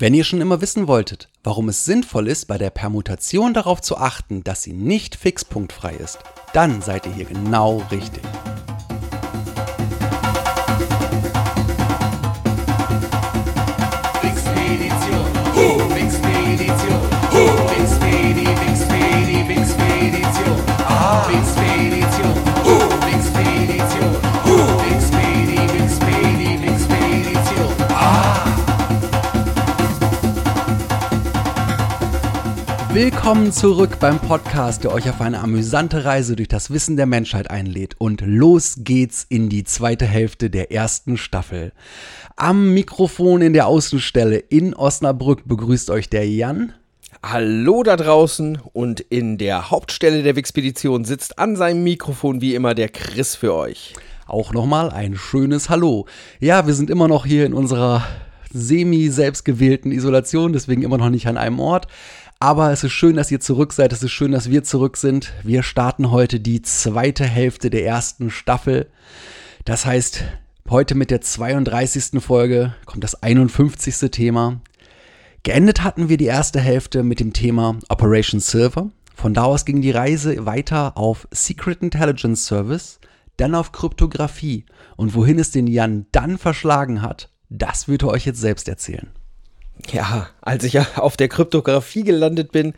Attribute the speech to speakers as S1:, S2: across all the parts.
S1: Wenn ihr schon immer wissen wolltet, warum es sinnvoll ist, bei der Permutation darauf zu achten, dass sie nicht fixpunktfrei ist, dann seid ihr hier genau richtig. Willkommen zurück beim Podcast, der euch auf eine amüsante Reise durch das Wissen der Menschheit einlädt. Und los geht's in die zweite Hälfte der ersten Staffel. Am Mikrofon in der Außenstelle in Osnabrück begrüßt euch der Jan.
S2: Hallo da draußen und in der Hauptstelle der Wixpedition sitzt an seinem Mikrofon wie immer der Chris für euch.
S1: Auch nochmal ein schönes Hallo. Ja, wir sind immer noch hier in unserer semi-selbstgewählten Isolation, deswegen immer noch nicht an einem Ort. Aber es ist schön, dass ihr zurück seid. Es ist schön, dass wir zurück sind. Wir starten heute die zweite Hälfte der ersten Staffel. Das heißt, heute mit der 32. Folge kommt das 51. Thema. Geendet hatten wir die erste Hälfte mit dem Thema Operation Silver. Von da aus ging die Reise weiter auf Secret Intelligence Service, dann auf Kryptographie. Und wohin es den Jan dann verschlagen hat, das wird er euch jetzt selbst erzählen.
S2: Ja, als ich ja auf der Kryptographie gelandet bin,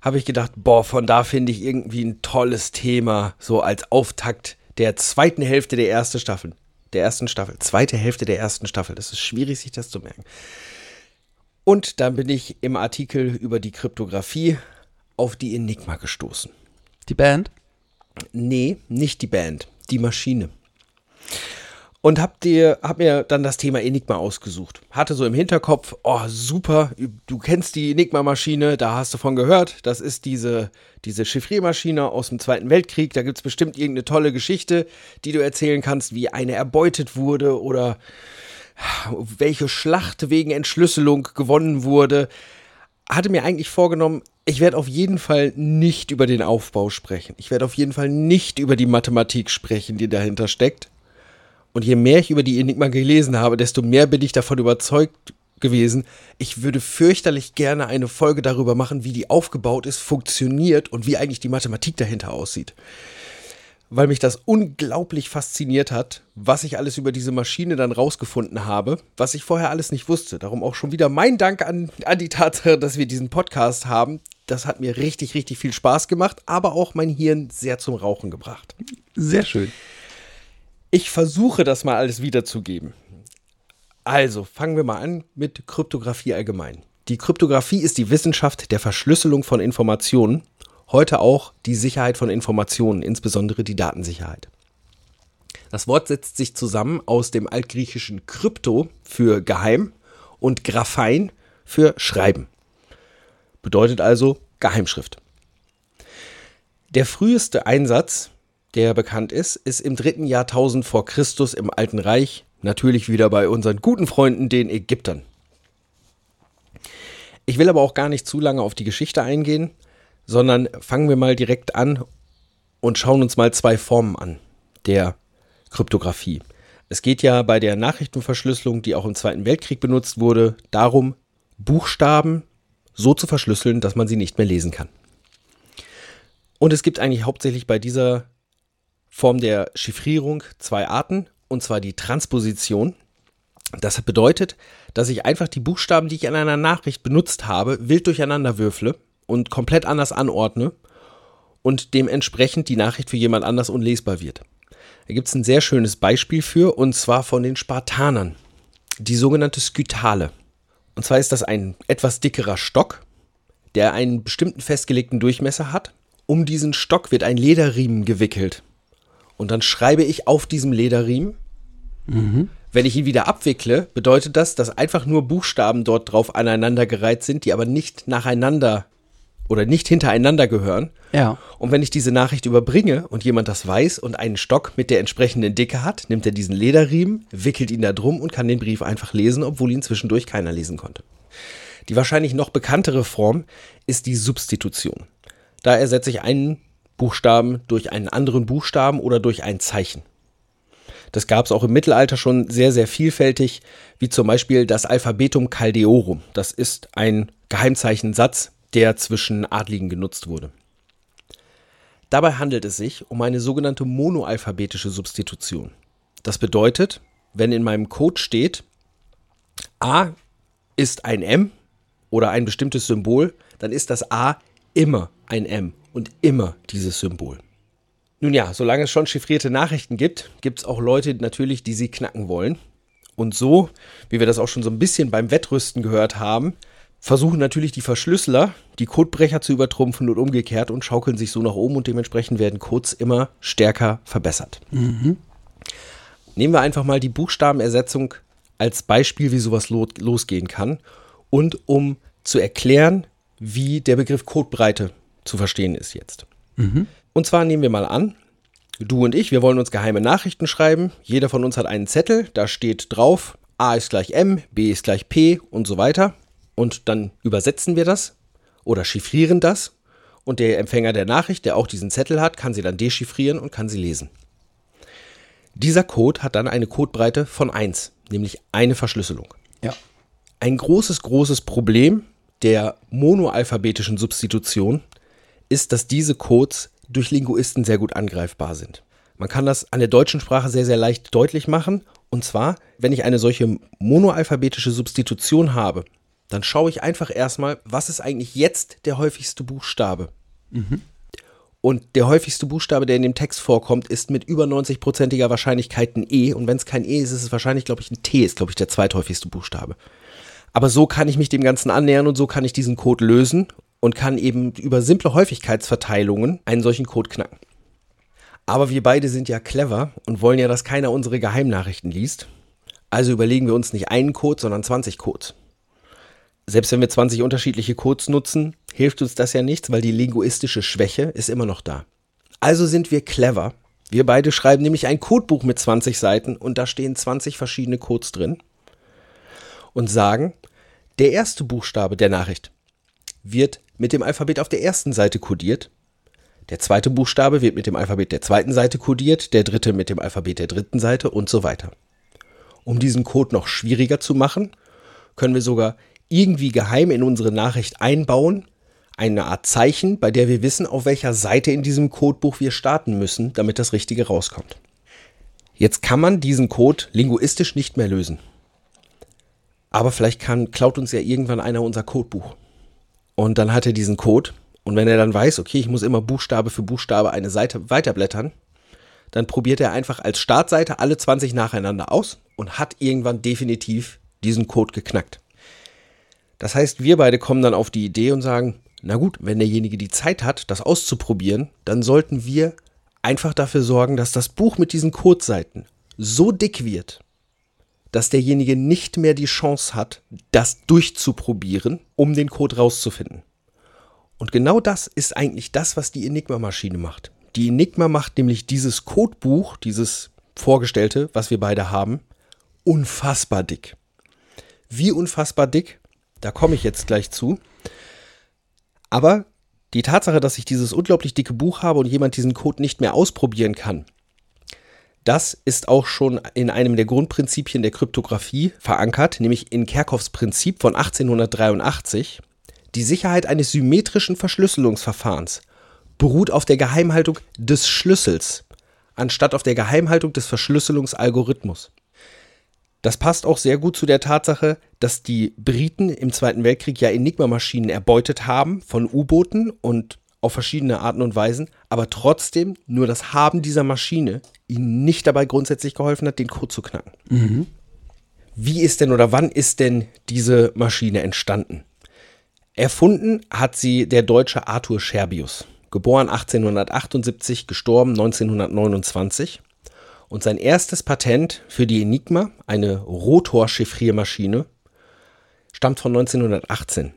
S2: habe ich gedacht, boah, von da finde ich irgendwie ein tolles Thema, so als Auftakt der zweiten Hälfte der ersten Staffel. Der ersten Staffel. Zweite Hälfte der ersten Staffel. Das ist schwierig, sich das zu merken. Und dann bin ich im Artikel über die Kryptographie auf die Enigma gestoßen.
S1: Die Band?
S2: Nee, nicht die Band, die Maschine. Und hab, dir, hab mir dann das Thema Enigma ausgesucht. Hatte so im Hinterkopf, oh super, du kennst die Enigma-Maschine, da hast du von gehört. Das ist diese, diese Chiffriermaschine aus dem Zweiten Weltkrieg. Da gibt es bestimmt irgendeine tolle Geschichte, die du erzählen kannst, wie eine erbeutet wurde oder welche Schlacht wegen Entschlüsselung gewonnen wurde. Hatte mir eigentlich vorgenommen, ich werde auf jeden Fall nicht über den Aufbau sprechen. Ich werde auf jeden Fall nicht über die Mathematik sprechen, die dahinter steckt. Und je mehr ich über die Enigma gelesen habe, desto mehr bin ich davon überzeugt gewesen, ich würde fürchterlich gerne eine Folge darüber machen, wie die aufgebaut ist, funktioniert und wie eigentlich die Mathematik dahinter aussieht. Weil mich das unglaublich fasziniert hat, was ich alles über diese Maschine dann rausgefunden habe, was ich vorher alles nicht wusste. Darum auch schon wieder mein Dank an, an die Tatsache, dass wir diesen Podcast haben. Das hat mir richtig, richtig viel Spaß gemacht, aber auch mein Hirn sehr zum Rauchen gebracht.
S1: Sehr schön.
S2: Ich versuche das mal alles wiederzugeben. Also, fangen wir mal an mit Kryptographie allgemein. Die Kryptographie ist die Wissenschaft der Verschlüsselung von Informationen, heute auch die Sicherheit von Informationen, insbesondere die Datensicherheit. Das Wort setzt sich zusammen aus dem altgriechischen Krypto für geheim und Graphein für schreiben. Bedeutet also Geheimschrift. Der früheste Einsatz der bekannt ist, ist im dritten Jahrtausend vor Christus im Alten Reich, natürlich wieder bei unseren guten Freunden, den Ägyptern. Ich will aber auch gar nicht zu lange auf die Geschichte eingehen, sondern fangen wir mal direkt an und schauen uns mal zwei Formen an der Kryptographie. Es geht ja bei der Nachrichtenverschlüsselung, die auch im Zweiten Weltkrieg benutzt wurde, darum, Buchstaben so zu verschlüsseln, dass man sie nicht mehr lesen kann. Und es gibt eigentlich hauptsächlich bei dieser Form der Chiffrierung zwei Arten, und zwar die Transposition. Das bedeutet, dass ich einfach die Buchstaben, die ich in einer Nachricht benutzt habe, wild durcheinander würfle und komplett anders anordne und dementsprechend die Nachricht für jemand anders unlesbar wird. Da gibt es ein sehr schönes Beispiel für, und zwar von den Spartanern. Die sogenannte Skytale. Und zwar ist das ein etwas dickerer Stock, der einen bestimmten festgelegten Durchmesser hat. Um diesen Stock wird ein Lederriemen gewickelt. Und dann schreibe ich auf diesem Lederriemen. Mhm. Wenn ich ihn wieder abwickle, bedeutet das, dass einfach nur Buchstaben dort drauf aneinandergereiht sind, die aber nicht nacheinander oder nicht hintereinander gehören.
S1: Ja.
S2: Und wenn ich diese Nachricht überbringe und jemand das weiß und einen Stock mit der entsprechenden Dicke hat, nimmt er diesen Lederriemen, wickelt ihn da drum und kann den Brief einfach lesen, obwohl ihn zwischendurch keiner lesen konnte. Die wahrscheinlich noch bekanntere Form ist die Substitution. Da ersetze ich einen Buchstaben durch einen anderen Buchstaben oder durch ein Zeichen. Das gab es auch im Mittelalter schon sehr, sehr vielfältig, wie zum Beispiel das Alphabetum Caldeorum. Das ist ein Geheimzeichensatz, der zwischen Adligen genutzt wurde. Dabei handelt es sich um eine sogenannte monoalphabetische Substitution. Das bedeutet, wenn in meinem Code steht, A ist ein M oder ein bestimmtes Symbol, dann ist das A immer ein M und immer dieses Symbol. Nun ja, solange es schon chiffrierte Nachrichten gibt, gibt es auch Leute natürlich, die sie knacken wollen. Und so, wie wir das auch schon so ein bisschen beim Wettrüsten gehört haben, versuchen natürlich die Verschlüsseler, die Codebrecher zu übertrumpfen und umgekehrt und schaukeln sich so nach oben und dementsprechend werden Codes immer stärker verbessert. Nehmen wir einfach mal die Buchstabenersetzung als Beispiel, wie sowas lo losgehen kann und um zu erklären, wie der Begriff Codebreite zu verstehen ist jetzt. Und zwar nehmen wir mal an, du und ich, wir wollen uns geheime Nachrichten schreiben. Jeder von uns hat einen Zettel, da steht drauf, A ist gleich M, B ist gleich P und so weiter. Und dann übersetzen wir das oder chiffrieren das. Und der Empfänger der Nachricht, der auch diesen Zettel hat, kann sie dann dechiffrieren und kann sie lesen. Dieser Code hat dann eine Codebreite von 1, nämlich eine Verschlüsselung.
S1: Ja.
S2: Ein großes, großes Problem der monoalphabetischen Substitution ist, dass diese Codes durch Linguisten sehr gut angreifbar sind. Man kann das an der deutschen Sprache sehr, sehr leicht deutlich machen. Und zwar, wenn ich eine solche monoalphabetische Substitution habe, dann schaue ich einfach erstmal, was ist eigentlich jetzt der häufigste Buchstabe. Und der häufigste Buchstabe, der in dem Text vorkommt, ist mit über 90%iger Wahrscheinlichkeit ein E. Und wenn es kein E ist, ist es wahrscheinlich, glaube ich, ein T, ist, glaube ich, der zweithäufigste Buchstabe. Aber so kann ich mich dem Ganzen annähern und so kann ich diesen Code lösen und kann eben über simple Häufigkeitsverteilungen einen solchen Code knacken. Aber wir beide sind ja clever und wollen ja, dass keiner unsere Geheimnachrichten liest. Also überlegen wir uns nicht einen Code, sondern 20 Codes. Selbst wenn wir 20 unterschiedliche Codes nutzen, hilft uns das ja nichts, weil die linguistische Schwäche ist immer noch da. Also sind wir clever. Wir beide schreiben nämlich ein Codebuch mit 20 Seiten und da stehen 20 verschiedene Codes drin und sagen, der erste Buchstabe der Nachricht wird mit dem Alphabet auf der ersten Seite kodiert. Der zweite Buchstabe wird mit dem Alphabet der zweiten Seite kodiert, der dritte mit dem Alphabet der dritten Seite und so weiter. Um diesen Code noch schwieriger zu machen, können wir sogar irgendwie geheim in unsere Nachricht einbauen, eine Art Zeichen, bei der wir wissen, auf welcher Seite in diesem Codebuch wir starten müssen, damit das Richtige rauskommt. Jetzt kann man diesen Code linguistisch nicht mehr lösen. Aber vielleicht kann, klaut uns ja irgendwann einer unser Codebuch. Und dann hat er diesen Code. Und wenn er dann weiß, okay, ich muss immer Buchstabe für Buchstabe eine Seite weiterblättern, dann probiert er einfach als Startseite alle 20 nacheinander aus und hat irgendwann definitiv diesen Code geknackt. Das heißt, wir beide kommen dann auf die Idee und sagen, na gut, wenn derjenige die Zeit hat, das auszuprobieren, dann sollten wir einfach dafür sorgen, dass das Buch mit diesen Codeseiten so dick wird, dass derjenige nicht mehr die Chance hat, das durchzuprobieren, um den Code rauszufinden. Und genau das ist eigentlich das, was die Enigma-Maschine macht. Die Enigma macht nämlich dieses Codebuch, dieses vorgestellte, was wir beide haben, unfassbar dick. Wie unfassbar dick? Da komme ich jetzt gleich zu. Aber die Tatsache, dass ich dieses unglaublich dicke Buch habe und jemand diesen Code nicht mehr ausprobieren kann, das ist auch schon in einem der Grundprinzipien der Kryptographie verankert, nämlich in Kerckhoffs Prinzip von 1883. Die Sicherheit eines symmetrischen Verschlüsselungsverfahrens beruht auf der Geheimhaltung des Schlüssels, anstatt auf der Geheimhaltung des Verschlüsselungsalgorithmus. Das passt auch sehr gut zu der Tatsache, dass die Briten im Zweiten Weltkrieg ja Enigma-Maschinen erbeutet haben von U-Booten und auf verschiedene Arten und Weisen, aber trotzdem nur das Haben dieser Maschine ihnen nicht dabei grundsätzlich geholfen hat, den Code zu knacken. Wie ist denn oder wann ist denn diese Maschine entstanden? Erfunden hat sie der deutsche Arthur Scherbius, geboren 1878, gestorben 1929. Und sein erstes Patent für die Enigma, eine Rotor-Chiffriermaschine, stammt von 1918.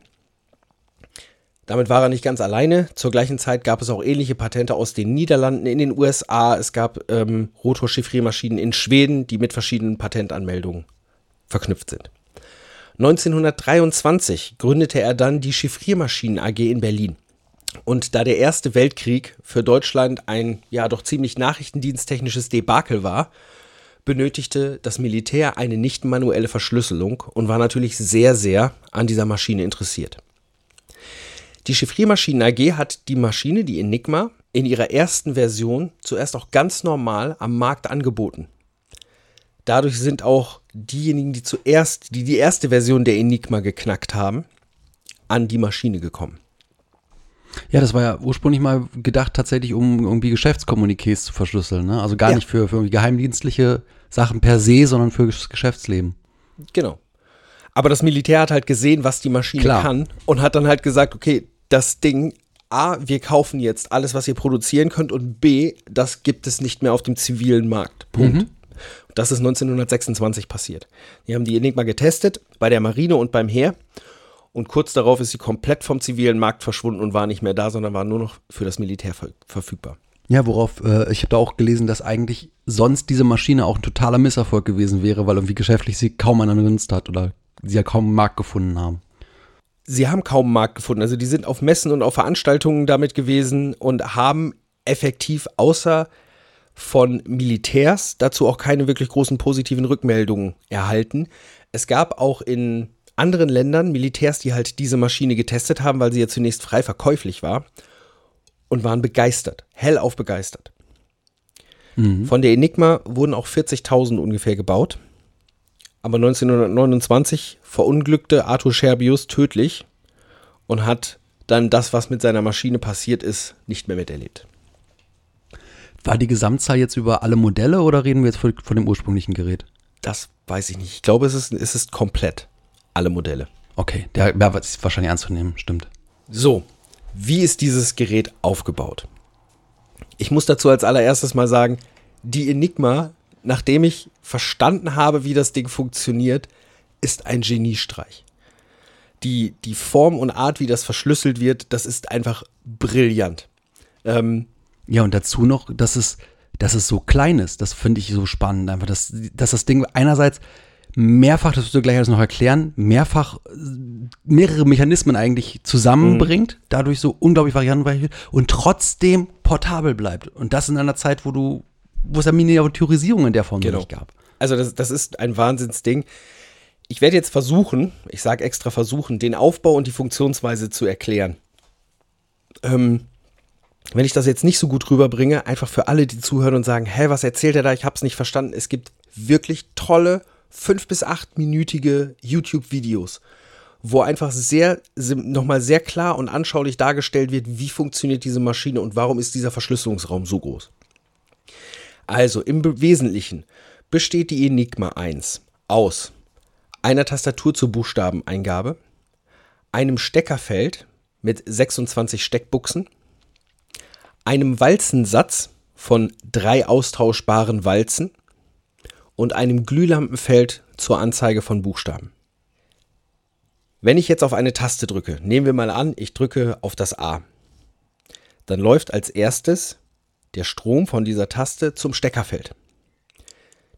S2: Damit war er nicht ganz alleine. Zur gleichen Zeit gab es auch ähnliche Patente aus den Niederlanden in den USA. Es gab ähm, Rotorchiffriermaschinen in Schweden, die mit verschiedenen Patentanmeldungen verknüpft sind. 1923 gründete er dann die Chiffriermaschinen AG in Berlin. Und da der Erste Weltkrieg für Deutschland ein ja doch ziemlich nachrichtendiensttechnisches Debakel war, benötigte das Militär eine nicht manuelle Verschlüsselung und war natürlich sehr, sehr an dieser Maschine interessiert. Die Chiffriermaschinen AG hat die Maschine, die Enigma, in ihrer ersten Version zuerst auch ganz normal am Markt angeboten. Dadurch sind auch diejenigen, die zuerst, die die erste Version der Enigma geknackt haben, an die Maschine gekommen.
S1: Ja, das war ja ursprünglich mal gedacht, tatsächlich, um irgendwie Geschäftskommuniqués zu verschlüsseln. Ne? Also gar
S2: Ja.
S1: nicht für, für geheimdienstliche Sachen per se, sondern für das Geschäftsleben.
S2: Genau. Aber das Militär hat halt gesehen, was die Maschine
S1: Klar.
S2: kann und hat dann halt gesagt, okay, das Ding, A, wir kaufen jetzt alles, was ihr produzieren könnt und B, das gibt es nicht mehr auf dem zivilen Markt. Punkt. Das ist 1926 passiert. Die haben die Enigma getestet bei der Marine und beim Heer und kurz darauf ist sie komplett vom zivilen Markt verschwunden und war nicht mehr da, sondern war nur noch für das Militär ver verfügbar.
S1: Ja, worauf, äh, ich habe da auch gelesen, dass eigentlich sonst diese Maschine auch ein totaler Misserfolg gewesen wäre, weil irgendwie geschäftlich sie kaum einer genutzt hat oder sie ja kaum einen Markt gefunden haben.
S2: Sie haben kaum einen Markt gefunden. Also die sind auf Messen und auf Veranstaltungen damit gewesen und haben effektiv außer von Militärs dazu auch keine wirklich großen positiven Rückmeldungen erhalten. Es gab auch in anderen Ländern Militärs, die halt diese Maschine getestet haben, weil sie ja zunächst frei verkäuflich war und waren begeistert, hellauf begeistert. Von der Enigma wurden auch 40.000 ungefähr gebaut. Aber 1929 verunglückte Arthur Scherbius tödlich und hat dann das, was mit seiner Maschine passiert ist, nicht mehr miterlebt.
S1: War die Gesamtzahl jetzt über alle Modelle oder reden wir jetzt von, von dem ursprünglichen Gerät?
S2: Das weiß ich nicht. Ich glaube, es ist, es ist komplett alle Modelle.
S1: Okay, der ja, ist wahrscheinlich anzunehmen, stimmt.
S2: So, wie ist dieses Gerät aufgebaut? Ich muss dazu als allererstes mal sagen, die Enigma, nachdem ich verstanden habe, wie das Ding funktioniert, ist ein Geniestreich. Die, die Form und Art, wie das verschlüsselt wird, das ist einfach brillant. Ähm,
S1: Ja, und dazu noch, dass es, dass es so klein ist. Das finde ich so spannend. Einfach, dass, dass das Ding einerseits mehrfach, das wirst du gleich alles noch erklären, mehrfach mehrere Mechanismen eigentlich zusammenbringt, dadurch so unglaublich variantenreich wird und trotzdem portabel bleibt. Und das in einer Zeit, wo du, wo es ja Miniaturisierung in der Form
S2: Genau.
S1: nicht gab.
S2: Also das, das ist ein Wahnsinnsding. Ich werde jetzt versuchen, ich sage extra versuchen, den Aufbau und die Funktionsweise zu erklären. Ähm, wenn ich das jetzt nicht so gut rüberbringe, einfach für alle, die zuhören und sagen, hä, was erzählt er da? Ich habe es nicht verstanden. Es gibt wirklich tolle fünf bis achtminütige YouTube-Videos, wo einfach sehr nochmal sehr klar und anschaulich dargestellt wird, wie funktioniert diese Maschine und warum ist dieser Verschlüsselungsraum so groß. Also im Wesentlichen besteht die Enigma 1 aus einer Tastatur zur Buchstabeneingabe, einem Steckerfeld mit 26 Steckbuchsen, einem Walzensatz von drei austauschbaren Walzen und einem Glühlampenfeld zur Anzeige von Buchstaben. Wenn ich jetzt auf eine Taste drücke, nehmen wir mal an, ich drücke auf das A, dann läuft als erstes der Strom von dieser Taste zum Steckerfeld.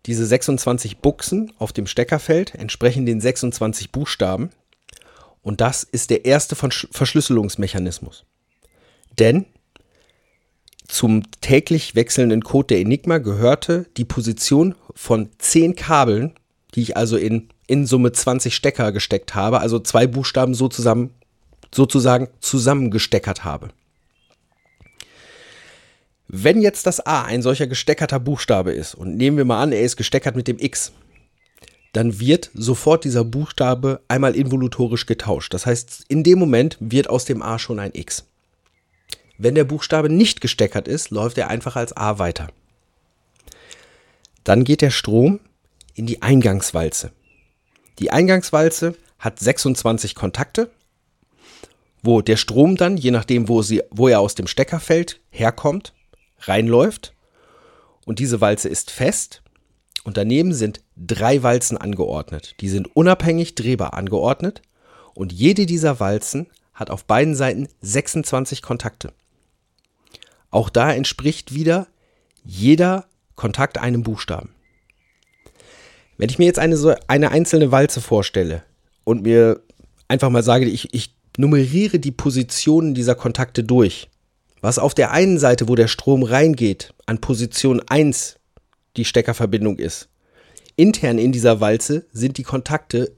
S2: Diese 26 Buchsen auf dem Steckerfeld entsprechen den 26 Buchstaben und das ist der erste Versch- Verschlüsselungsmechanismus. Denn zum täglich wechselnden Code der Enigma gehörte die Position von 10 Kabeln, die ich also in, in Summe 20 Stecker gesteckt habe, also zwei Buchstaben so zusammen, sozusagen zusammengesteckert habe. Wenn jetzt das A ein solcher gesteckerter Buchstabe ist, und nehmen wir mal an, er ist gesteckert mit dem X, dann wird sofort dieser Buchstabe einmal involutorisch getauscht. Das heißt, in dem Moment wird aus dem A schon ein X. Wenn der Buchstabe nicht gesteckert ist, läuft er einfach als A weiter. Dann geht der Strom in die Eingangswalze. Die Eingangswalze hat 26 Kontakte, wo der Strom dann, je nachdem, wo, sie, wo er aus dem Steckerfeld herkommt, reinläuft. Und diese Walze ist fest. Und daneben sind drei Walzen angeordnet. Die sind unabhängig drehbar angeordnet. Und jede dieser Walzen hat auf beiden Seiten 26 Kontakte. Auch da entspricht wieder jeder Kontakt einem Buchstaben. Wenn ich mir jetzt eine, so eine einzelne Walze vorstelle und mir einfach mal sage, ich, ich nummeriere die Positionen dieser Kontakte durch, was auf der einen Seite, wo der Strom reingeht, an Position 1 die Steckerverbindung ist. Intern in dieser Walze sind die Kontakte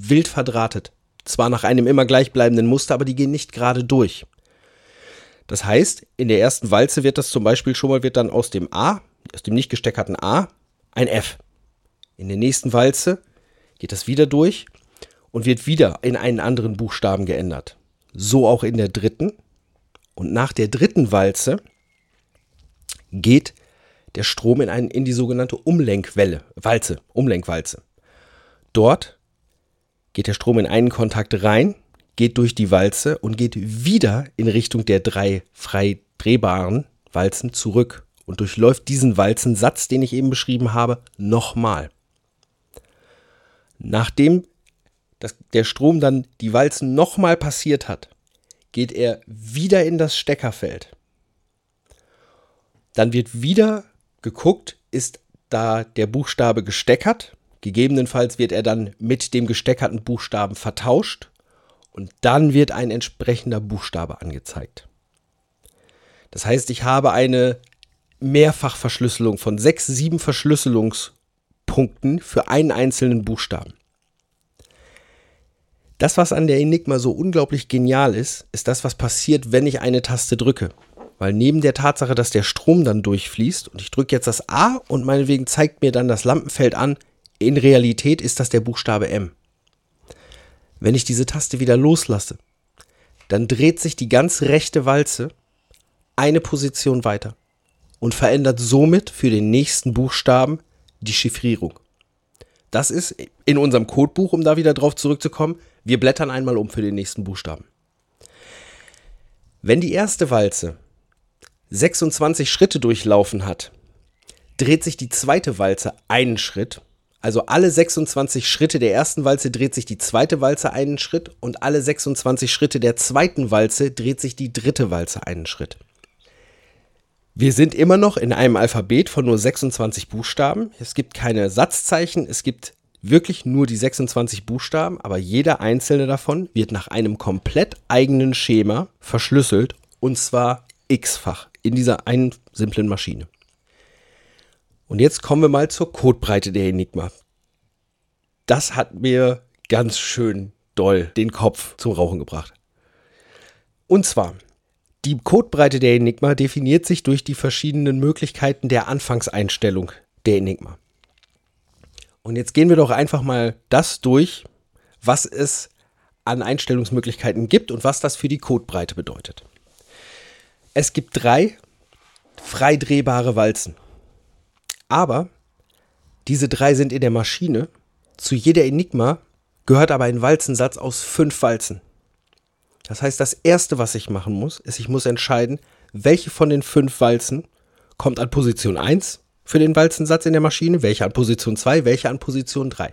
S2: wild verdrahtet. Zwar nach einem immer gleichbleibenden Muster, aber die gehen nicht gerade durch. Das heißt, in der ersten Walze wird das zum Beispiel schon mal, wird dann aus dem A, aus dem nicht gesteckerten A, ein F. In der nächsten Walze geht das wieder durch und wird wieder in einen anderen Buchstaben geändert. So auch in der dritten. Und nach der dritten Walze geht der Strom in, einen, in die sogenannte Umlenkwelle, Walze, Umlenkwalze. Dort geht der Strom in einen Kontakt rein, geht durch die Walze und geht wieder in Richtung der drei frei drehbaren Walzen zurück und durchläuft diesen Walzensatz, den ich eben beschrieben habe, nochmal. Nachdem das, der Strom dann die Walzen nochmal passiert hat, geht er wieder in das Steckerfeld. Dann wird wieder geguckt, ist da der Buchstabe gesteckert. Gegebenenfalls wird er dann mit dem gesteckerten Buchstaben vertauscht und dann wird ein entsprechender Buchstabe angezeigt. Das heißt, ich habe eine Mehrfachverschlüsselung von sechs, sieben Verschlüsselungspunkten für einen einzelnen Buchstaben. Das, was an der Enigma so unglaublich genial ist, ist das, was passiert, wenn ich eine Taste drücke. Weil neben der Tatsache, dass der Strom dann durchfließt und ich drücke jetzt das A und meinetwegen zeigt mir dann das Lampenfeld an, in Realität ist das der Buchstabe M. Wenn ich diese Taste wieder loslasse, dann dreht sich die ganz rechte Walze eine Position weiter und verändert somit für den nächsten Buchstaben die Chiffrierung. Das ist in unserem Codebuch, um da wieder drauf zurückzukommen, wir blättern einmal um für den nächsten Buchstaben. Wenn die erste Walze 26 Schritte durchlaufen hat, dreht sich die zweite Walze einen Schritt. Also alle 26 Schritte der ersten Walze dreht sich die zweite Walze einen Schritt und alle 26 Schritte der zweiten Walze dreht sich die dritte Walze einen Schritt. Wir sind immer noch in einem Alphabet von nur 26 Buchstaben. Es gibt keine Satzzeichen, es gibt wirklich nur die 26 Buchstaben, aber jeder einzelne davon wird nach einem komplett eigenen Schema verschlüsselt und zwar x-fach in dieser einen simplen Maschine. Und jetzt kommen wir mal zur Codebreite der Enigma. Das hat mir ganz schön doll den Kopf zum Rauchen gebracht. Und zwar, die Codebreite der Enigma definiert sich durch die verschiedenen Möglichkeiten der Anfangseinstellung der Enigma. Und jetzt gehen wir doch einfach mal das durch, was es an Einstellungsmöglichkeiten gibt und was das für die Codebreite bedeutet. Es gibt drei frei drehbare Walzen. Aber diese drei sind in der Maschine. Zu jeder Enigma gehört aber ein Walzensatz aus fünf Walzen. Das heißt, das erste, was ich machen muss, ist, ich muss entscheiden, welche von den fünf Walzen kommt an Position 1, für den Walzensatz in der Maschine, welche an Position 2, welche an Position 3.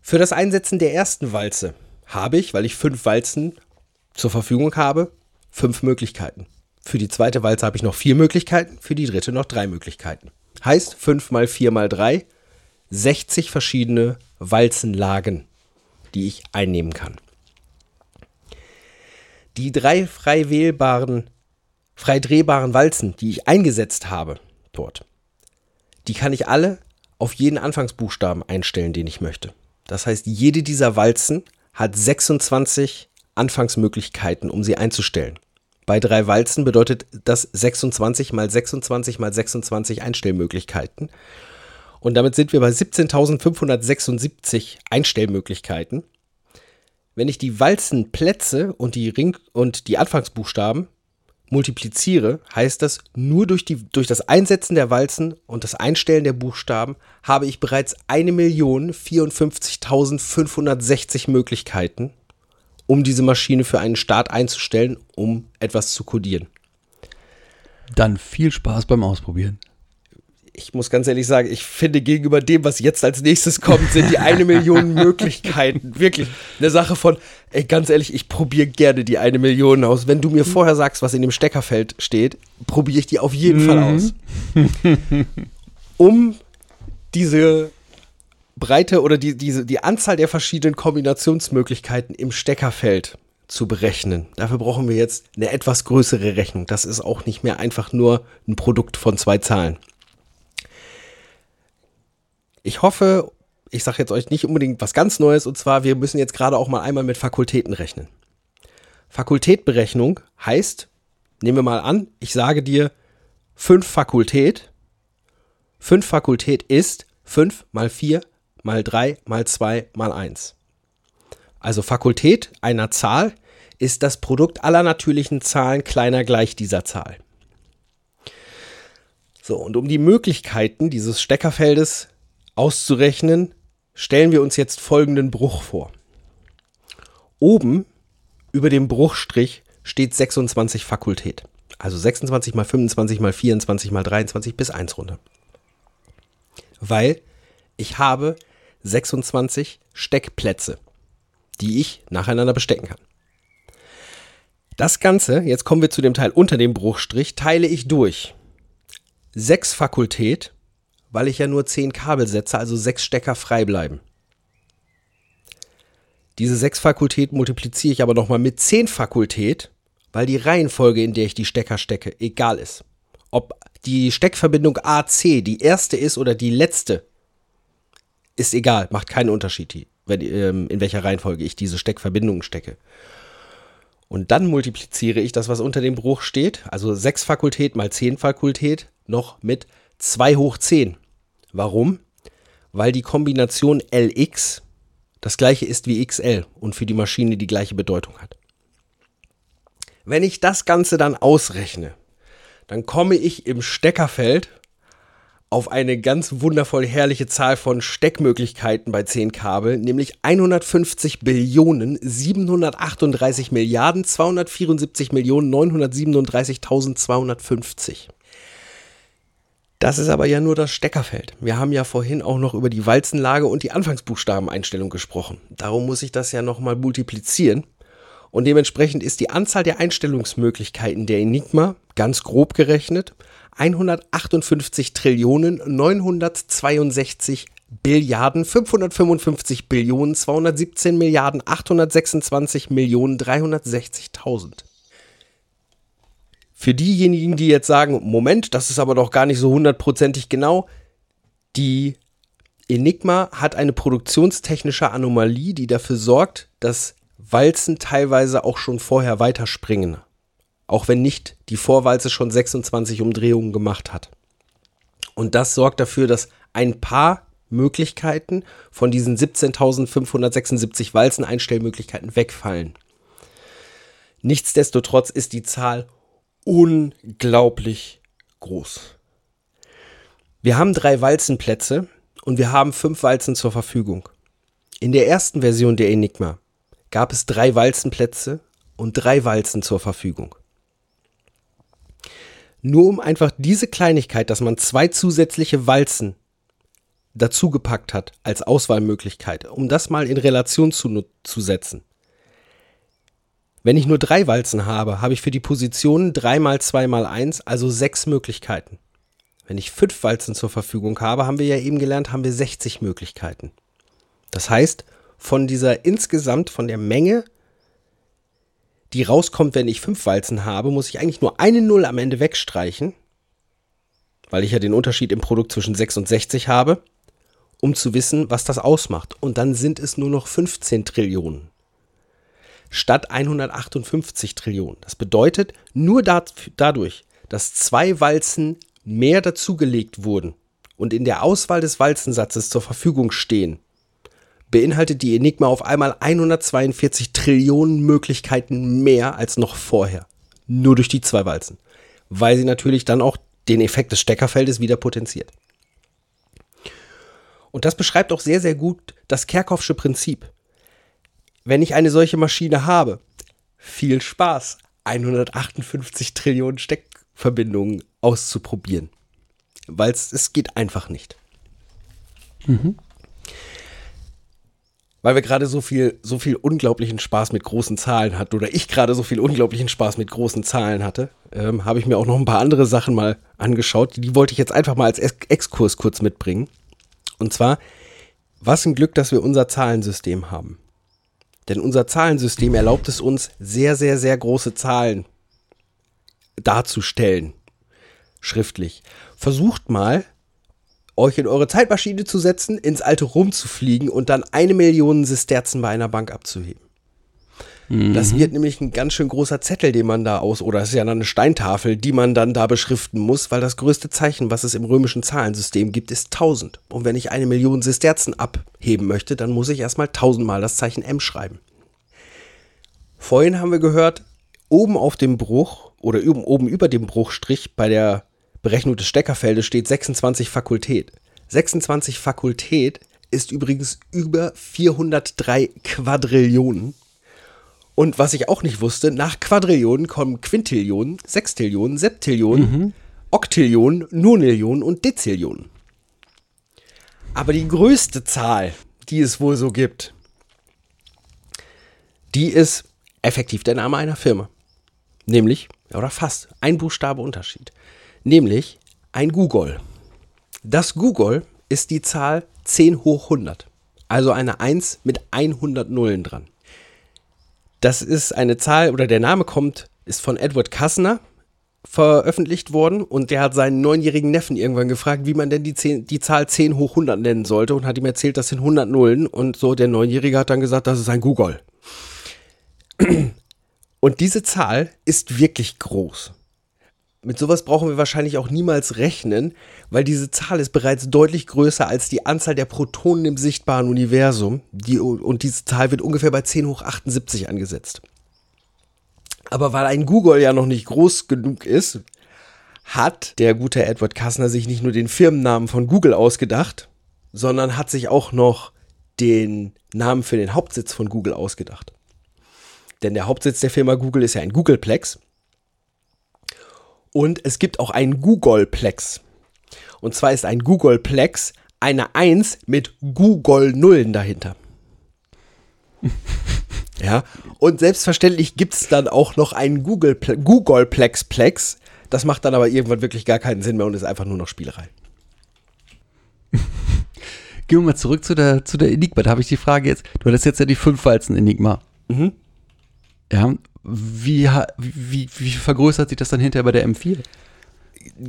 S2: Für das Einsetzen der ersten Walze habe ich, weil ich fünf Walzen zur Verfügung habe, fünf Möglichkeiten. Für die zweite Walze habe ich noch vier Möglichkeiten, für die dritte noch drei Möglichkeiten. Heißt 5 mal 4 mal 3, 60 verschiedene Walzenlagen, die ich einnehmen kann. Die drei frei wählbaren, frei drehbaren Walzen, die ich eingesetzt habe, dort. Die kann ich alle auf jeden Anfangsbuchstaben einstellen, den ich möchte. Das heißt, jede dieser Walzen hat 26 Anfangsmöglichkeiten, um sie einzustellen. Bei drei Walzen bedeutet das 26 mal 26 mal 26 Einstellmöglichkeiten. Und damit sind wir bei 17.576 Einstellmöglichkeiten. Wenn ich die Walzenplätze und die Ring und die Anfangsbuchstaben multipliziere, heißt das, nur durch, die, durch das Einsetzen der Walzen und das Einstellen der Buchstaben habe ich bereits 1.054.560 Möglichkeiten, um diese Maschine für einen Start einzustellen, um etwas zu codieren.
S1: Dann viel Spaß beim Ausprobieren.
S2: Ich muss ganz ehrlich sagen, ich finde gegenüber dem, was jetzt als nächstes kommt, sind die eine Million Möglichkeiten wirklich eine Sache von, ey, ganz ehrlich, ich probiere gerne die eine Million aus. Wenn du mir vorher sagst, was in dem Steckerfeld steht, probiere ich die auf jeden Fall aus. Um diese Breite oder die, diese, die Anzahl der verschiedenen Kombinationsmöglichkeiten im Steckerfeld zu berechnen. Dafür brauchen wir jetzt eine etwas größere Rechnung. Das ist auch nicht mehr einfach nur ein Produkt von zwei Zahlen. Ich hoffe, ich sage jetzt euch nicht unbedingt was ganz Neues, und zwar, wir müssen jetzt gerade auch mal einmal mit Fakultäten rechnen. Fakultätberechnung heißt, nehmen wir mal an, ich sage dir 5 Fakultät. 5 Fakultät ist 5 mal 4 mal 3 mal 2 mal 1. Also Fakultät einer Zahl ist das Produkt aller natürlichen Zahlen kleiner gleich dieser Zahl. So, und um die Möglichkeiten dieses Steckerfeldes auszurechnen, stellen wir uns jetzt folgenden Bruch vor. Oben über dem Bruchstrich steht 26 Fakultät. Also 26 mal 25 mal 24 mal 23 bis 1 runter. Weil ich habe 26 Steckplätze, die ich nacheinander bestecken kann. Das Ganze, jetzt kommen wir zu dem Teil unter dem Bruchstrich, teile ich durch. 6 Fakultät weil ich ja nur 10 Kabel setze, also 6 Stecker frei bleiben. Diese 6 Fakultät multipliziere ich aber nochmal mit 10 Fakultät, weil die Reihenfolge, in der ich die Stecker stecke, egal ist. Ob die Steckverbindung AC die erste ist oder die letzte, ist egal, macht keinen Unterschied, wenn, ähm, in welcher Reihenfolge ich diese Steckverbindungen stecke. Und dann multipliziere ich das, was unter dem Bruch steht, also 6 Fakultät mal 10 Fakultät, noch mit 2 hoch 10. Warum? Weil die Kombination LX das gleiche ist wie XL und für die Maschine die gleiche Bedeutung hat. Wenn ich das Ganze dann ausrechne, dann komme ich im Steckerfeld auf eine ganz wundervoll herrliche Zahl von Steckmöglichkeiten bei 10 Kabeln, nämlich 150 Billionen 738 Milliarden 274 Millionen 937.250. Das ist aber ja nur das Steckerfeld. Wir haben ja vorhin auch noch über die Walzenlage und die Anfangsbuchstabeneinstellung gesprochen. Darum muss ich das ja nochmal multiplizieren. Und dementsprechend ist die Anzahl der Einstellungsmöglichkeiten der Enigma, ganz grob gerechnet, 158 Trillionen 962 Billiarden 555 Billionen 217 Milliarden 826 Millionen 360.000. Für diejenigen, die jetzt sagen, Moment, das ist aber doch gar nicht so hundertprozentig genau, die Enigma hat eine produktionstechnische Anomalie, die dafür sorgt, dass Walzen teilweise auch schon vorher weiterspringen. Auch wenn nicht die Vorwalze schon 26 Umdrehungen gemacht hat. Und das sorgt dafür, dass ein paar Möglichkeiten von diesen 17.576 Walzeneinstellmöglichkeiten wegfallen. Nichtsdestotrotz ist die Zahl unglaublich groß. Wir haben drei Walzenplätze und wir haben fünf Walzen zur Verfügung. In der ersten Version der Enigma gab es drei Walzenplätze und drei Walzen zur Verfügung. Nur um einfach diese Kleinigkeit, dass man zwei zusätzliche Walzen dazugepackt hat als Auswahlmöglichkeit, um das mal in Relation zu, zu setzen. Wenn ich nur drei Walzen habe, habe ich für die Positionen 3 mal 2 mal 1, also sechs Möglichkeiten. Wenn ich fünf Walzen zur Verfügung habe, haben wir ja eben gelernt, haben wir 60 Möglichkeiten. Das heißt, von dieser insgesamt, von der Menge, die rauskommt, wenn ich fünf Walzen habe, muss ich eigentlich nur eine Null am Ende wegstreichen, weil ich ja den Unterschied im Produkt zwischen 6 und 60 habe, um zu wissen, was das ausmacht. Und dann sind es nur noch 15 Trillionen statt 158 Trillionen. Das bedeutet, nur dadurch, dass zwei Walzen mehr dazugelegt wurden und in der Auswahl des Walzensatzes zur Verfügung stehen, beinhaltet die Enigma auf einmal 142 Trillionen Möglichkeiten mehr als noch vorher. Nur durch die zwei Walzen. Weil sie natürlich dann auch den Effekt des Steckerfeldes wieder potenziert. Und das beschreibt auch sehr, sehr gut das Kerkhoffsche Prinzip wenn ich eine solche Maschine habe, viel Spaß, 158 Trillionen Steckverbindungen auszuprobieren. weil es geht einfach nicht. Weil wir gerade so viel, so viel unglaublichen Spaß mit großen Zahlen hatten, oder ich gerade so viel unglaublichen Spaß mit großen Zahlen hatte, ähm, habe ich mir auch noch ein paar andere Sachen mal angeschaut. Die wollte ich jetzt einfach mal als Ex Exkurs kurz mitbringen. Und zwar, was ein Glück, dass wir unser Zahlensystem haben. Denn unser Zahlensystem erlaubt es uns, sehr, sehr, sehr große Zahlen darzustellen. Schriftlich. Versucht mal, euch in eure Zeitmaschine zu setzen, ins alte Rom zu fliegen und dann eine Million Sesterzen bei einer Bank abzuheben. Das wird nämlich ein ganz schön großer Zettel, den man da aus, oder es ist ja dann eine Steintafel, die man dann da beschriften muss, weil das größte Zeichen, was es im römischen Zahlensystem gibt, ist 1000. Und wenn ich eine Million Sesterzen abheben möchte, dann muss ich erstmal 1000 mal das Zeichen M schreiben. Vorhin haben wir gehört, oben auf dem Bruch oder oben, oben über dem Bruchstrich bei der Berechnung des Steckerfeldes steht 26 Fakultät. 26 Fakultät ist übrigens über 403 Quadrillionen. Und was ich auch nicht wusste, nach Quadrillionen kommen Quintillionen, Sextillionen, Septillionen, Oktillionen, Nonillionen und Dezillionen. Aber die größte Zahl, die es wohl so gibt, die ist effektiv der Name einer Firma. Nämlich, oder fast, ein Buchstabe Unterschied. Nämlich ein Google. Das Google ist die Zahl 10 hoch 100. Also eine 1 mit 100 Nullen dran. Das ist eine Zahl, oder der Name kommt, ist von Edward Kassner veröffentlicht worden und der hat seinen neunjährigen Neffen irgendwann gefragt, wie man denn die, 10, die Zahl 10 hoch 100 nennen sollte und hat ihm erzählt, das sind 100 Nullen und so der Neunjährige hat dann gesagt, das ist ein Google. Und diese Zahl ist wirklich groß. Mit sowas brauchen wir wahrscheinlich auch niemals rechnen, weil diese Zahl ist bereits deutlich größer als die Anzahl der Protonen im sichtbaren Universum. Die, und diese Zahl wird ungefähr bei 10 hoch 78 angesetzt. Aber weil ein Google ja noch nicht groß genug ist, hat der gute Edward Kassner sich nicht nur den Firmennamen von Google ausgedacht, sondern hat sich auch noch den Namen für den Hauptsitz von Google ausgedacht. Denn der Hauptsitz der Firma Google ist ja ein Googleplex. Und es gibt auch einen Googleplex. Und zwar ist ein Googleplex eine 1 mit Google Nullen dahinter. ja, und selbstverständlich gibt es dann auch noch einen Google Googleplex Plex. Das macht dann aber irgendwann wirklich gar keinen Sinn mehr und ist einfach nur noch Spielerei.
S1: Gehen wir mal zurück zu der, zu der Enigma. Da habe ich die Frage jetzt, du hattest jetzt ja die fünf Walzen Enigma.
S2: Mhm.
S1: Ja, wie, wie, wie vergrößert sich das dann hinterher bei der M4?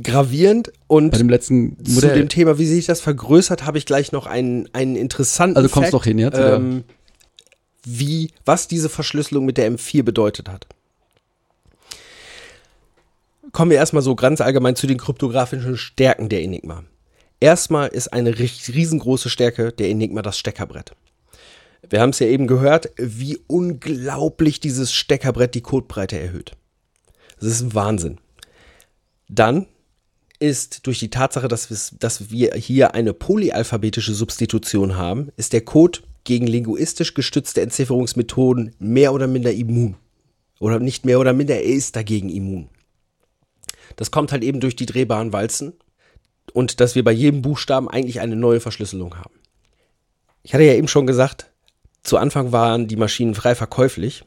S2: Gravierend und
S1: Bei dem letzten
S2: zu
S1: Modell?
S2: dem Thema, wie sich das vergrößert, habe ich gleich noch einen, einen interessanten
S1: Also kommst
S2: Fact,
S1: doch hin, zu der-
S2: ähm, wie, was diese Verschlüsselung mit der M4 bedeutet hat. Kommen wir erstmal so ganz allgemein zu den kryptografischen Stärken der Enigma. Erstmal ist eine ri- riesengroße Stärke der Enigma das Steckerbrett. Wir haben es ja eben gehört, wie unglaublich dieses Steckerbrett die Codebreite erhöht. Das ist ein Wahnsinn. Dann ist durch die Tatsache, dass, wir- dass wir hier eine polyalphabetische Substitution haben, ist der Code gegen linguistisch gestützte Entzifferungsmethoden mehr oder minder immun. Oder nicht mehr oder minder, er ist dagegen immun. Das kommt halt eben durch die drehbaren Walzen und dass wir bei jedem Buchstaben eigentlich eine neue Verschlüsselung haben. Ich hatte ja eben schon gesagt, zu Anfang waren die Maschinen frei verkäuflich.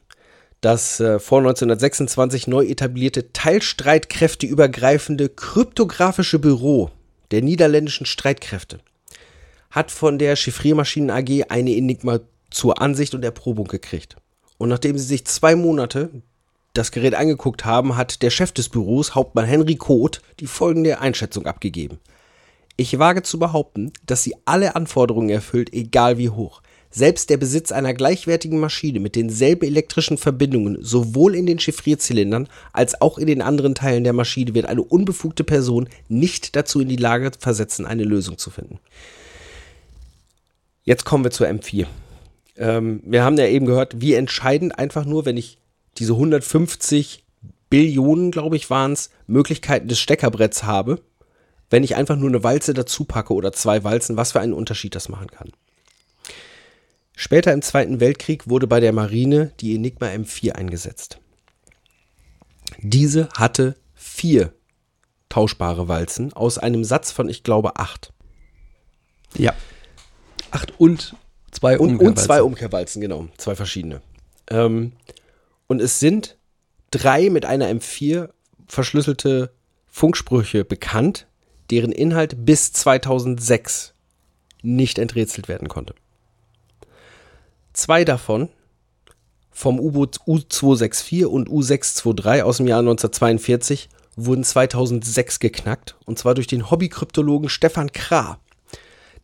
S2: Das äh, vor 1926 neu etablierte teilstreitkräfteübergreifende kryptografische Büro der niederländischen Streitkräfte hat von der Chiffriermaschinen AG eine Enigma zur Ansicht und Erprobung gekriegt. Und nachdem sie sich zwei Monate das Gerät angeguckt haben, hat der Chef des Büros, Hauptmann Henry Koth, die folgende Einschätzung abgegeben. Ich wage zu behaupten, dass sie alle Anforderungen erfüllt, egal wie hoch. Selbst der Besitz einer gleichwertigen Maschine mit denselben elektrischen Verbindungen sowohl in den Chiffrierzylindern als auch in den anderen Teilen der Maschine wird eine unbefugte Person nicht dazu in die Lage versetzen, eine Lösung zu finden. Jetzt kommen wir zur M4. Ähm, wir haben ja eben gehört, wie entscheidend einfach nur, wenn ich diese 150 Billionen, glaube ich, waren es, Möglichkeiten des Steckerbretts habe, wenn ich einfach nur eine Walze dazu packe oder zwei Walzen, was für einen Unterschied das machen kann. Später im Zweiten Weltkrieg wurde bei der Marine die Enigma M4 eingesetzt. Diese hatte vier austauschbare Walzen aus einem Satz von, ich glaube, acht.
S1: Ja. Acht und zwei
S2: Und, und
S1: Umkehrwalzen.
S2: zwei Umkehrwalzen, genau. Zwei verschiedene. Ähm, und es sind drei mit einer M4 verschlüsselte Funksprüche bekannt, deren Inhalt bis 2006 nicht enträtselt werden konnte. Zwei davon vom U-Boot U-264 und U-623 aus dem Jahr 1942 wurden 2006 geknackt, und zwar durch den Hobbykryptologen Stefan Krah.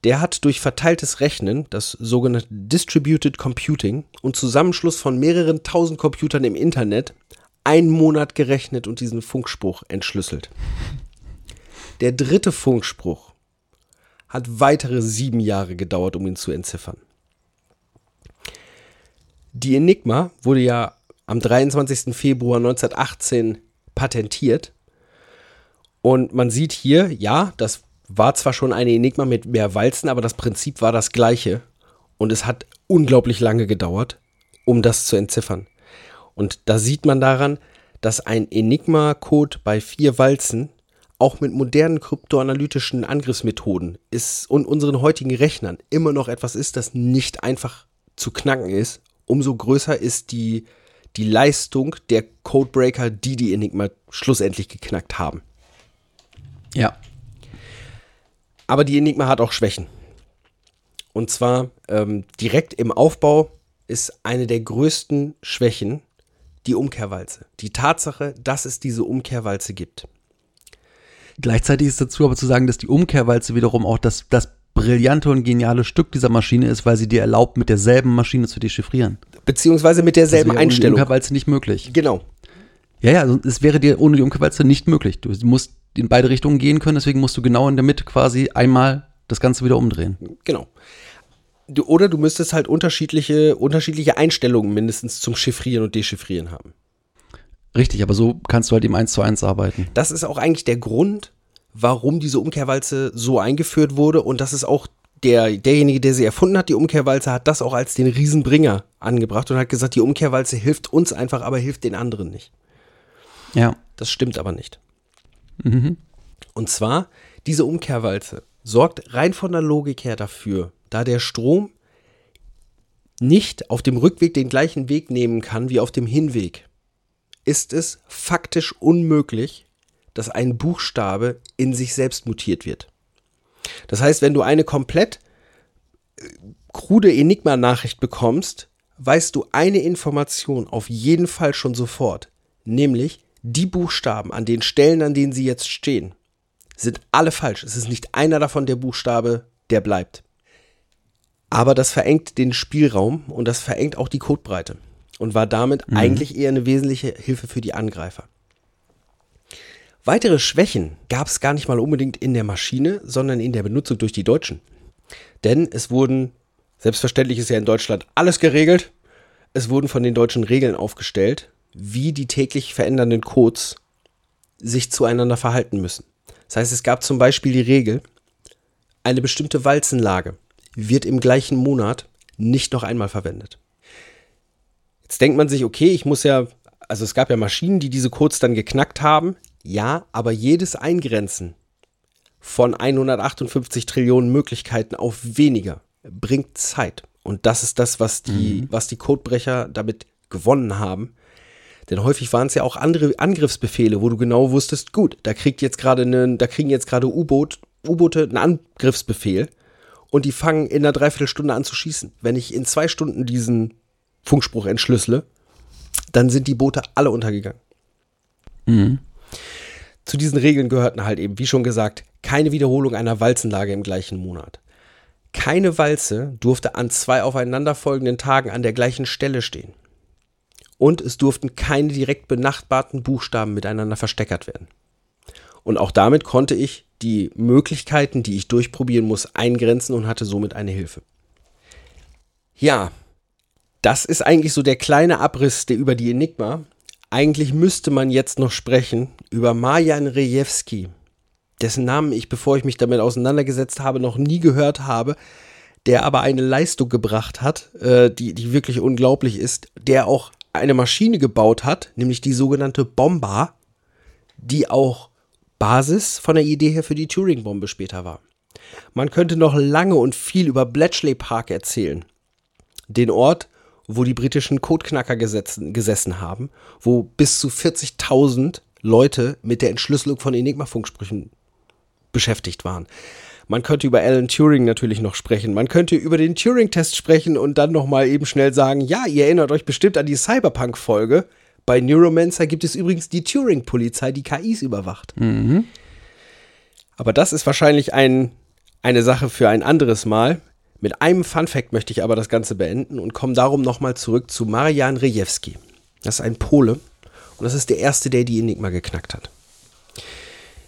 S2: Der hat durch verteiltes Rechnen, das sogenannte Distributed Computing und Zusammenschluss von mehreren tausend Computern im Internet, einen Monat gerechnet und diesen Funkspruch entschlüsselt. Der dritte Funkspruch hat weitere sieben Jahre gedauert, um ihn zu entziffern. Die Enigma wurde ja am 23. Februar 1918 patentiert. Und man sieht hier, ja, das war zwar schon eine Enigma mit mehr Walzen, aber das Prinzip war das gleiche. Und es hat unglaublich lange gedauert, um das zu entziffern. Und da sieht man daran, dass ein Enigma-Code bei vier Walzen auch mit modernen kryptoanalytischen Angriffsmethoden ist und unseren heutigen Rechnern immer noch etwas ist, das nicht einfach zu knacken ist. Umso größer ist die, die Leistung der Codebreaker, die die Enigma schlussendlich geknackt haben.
S1: Ja.
S2: Aber die Enigma hat auch Schwächen. Und zwar ähm, direkt im Aufbau ist eine der größten Schwächen die Umkehrwalze. Die Tatsache, dass es diese Umkehrwalze gibt.
S1: Gleichzeitig ist dazu aber zu sagen, dass die Umkehrwalze wiederum auch das, das brillante und geniale Stück dieser Maschine ist, weil sie dir erlaubt, mit derselben Maschine zu dechiffrieren.
S2: Beziehungsweise mit
S1: Das
S2: derselben
S1: wäre ohne die
S2: Einstellung.
S1: Umkehrwalze nicht möglich.
S2: Genau.
S1: Ja, ja, also es wäre dir ohne die Umkehrwalze nicht möglich. Du musst in beide Richtungen gehen können, deswegen musst du genau in der Mitte quasi einmal das Ganze wieder umdrehen.
S2: Genau. Du, oder du müsstest halt unterschiedliche, unterschiedliche Einstellungen mindestens zum Chiffrieren und Dechiffrieren haben.
S1: Richtig, aber so kannst du halt im 1 zu 1 arbeiten.
S2: Das ist auch eigentlich der Grund, warum diese Umkehrwalze so eingeführt wurde. Und das ist auch der, derjenige, der sie erfunden hat, die Umkehrwalze, hat das auch als den Riesenbringer angebracht und hat gesagt, die Umkehrwalze hilft uns einfach, aber hilft den anderen nicht.
S1: Ja.
S2: Das stimmt aber nicht. Und zwar, diese Umkehrwalze sorgt rein von der Logik her dafür, da der Strom nicht auf dem Rückweg den gleichen Weg nehmen kann wie auf dem Hinweg, ist es faktisch unmöglich, dass ein Buchstabe in sich selbst mutiert wird. Das heißt, wenn du eine komplett äh, krude Enigma-Nachricht bekommst, weißt du eine Information auf jeden Fall schon sofort, nämlich die Buchstaben an den Stellen, an denen sie jetzt stehen, sind alle falsch. Es ist nicht einer davon der Buchstabe, der bleibt. Aber das verengt den Spielraum und das verengt auch die Codebreite und war damit eigentlich eher eine wesentliche Hilfe für die Angreifer. Weitere Schwächen gab es gar nicht mal unbedingt in der Maschine, sondern in der Benutzung durch die Deutschen. Denn es wurden, selbstverständlich ist ja in Deutschland alles geregelt, es wurden von den Deutschen Regeln aufgestellt, wie die täglich verändernden Codes sich zueinander verhalten müssen. Das heißt, es gab zum Beispiel die Regel, eine bestimmte Walzenlage wird im gleichen Monat nicht noch einmal verwendet. Jetzt denkt man sich, okay, ich muss ja, also es gab ja Maschinen, die diese Codes dann geknackt haben. Ja, aber jedes Eingrenzen von 158 Trillionen Möglichkeiten auf weniger bringt Zeit. Und das ist das, was die, was die Codebrecher damit gewonnen haben. Denn häufig waren es ja auch andere Angriffsbefehle, wo du genau wusstest, gut, da kriegt jetzt gerade einen, da kriegen jetzt gerade U-Boot, U-Boote einen Angriffsbefehl und die fangen in einer Dreiviertelstunde an zu schießen. Wenn ich in zwei Stunden diesen Funkspruch entschlüssele, dann sind die Boote alle untergegangen. Zu diesen Regeln gehörten halt eben, wie schon gesagt, keine Wiederholung einer Walzenlage im gleichen Monat. Keine Walze durfte an zwei aufeinanderfolgenden Tagen an der gleichen Stelle stehen. Und es durften keine direkt benachbarten Buchstaben miteinander versteckert werden. Und auch damit konnte ich die Möglichkeiten, die ich durchprobieren muss, eingrenzen und hatte somit eine Hilfe. Ja, das ist eigentlich so der kleine Abriss der über die Enigma. Eigentlich müsste man jetzt noch sprechen über Marjan Rejewski, dessen Namen ich, bevor ich mich damit auseinandergesetzt habe, noch nie gehört habe, der aber eine Leistung gebracht hat, äh, die, die wirklich unglaublich ist, der auch eine Maschine gebaut hat, nämlich die sogenannte Bomba, die auch Basis von der Idee her für die Turing-Bombe später war. Man könnte noch lange und viel über Bletchley Park erzählen. Den Ort, wo die britischen Codeknacker gesetzen, gesessen haben, wo bis zu 40.000 Leute mit der Entschlüsselung von Enigma-Funksprüchen beschäftigt waren. Man könnte über Alan Turing natürlich noch sprechen. Man könnte über den Turing-Test sprechen und dann nochmal eben schnell sagen, ja, ihr erinnert euch bestimmt an die Cyberpunk-Folge. Bei Neuromancer gibt es übrigens die Turing-Polizei, die KIs überwacht. Aber das ist wahrscheinlich ein, eine Sache für ein anderes Mal. Mit einem Fun-Fact möchte ich aber das Ganze beenden und komme darum nochmal zurück zu Marian Rejewski. Das ist ein Pole und das ist der erste, der die Enigma geknackt hat.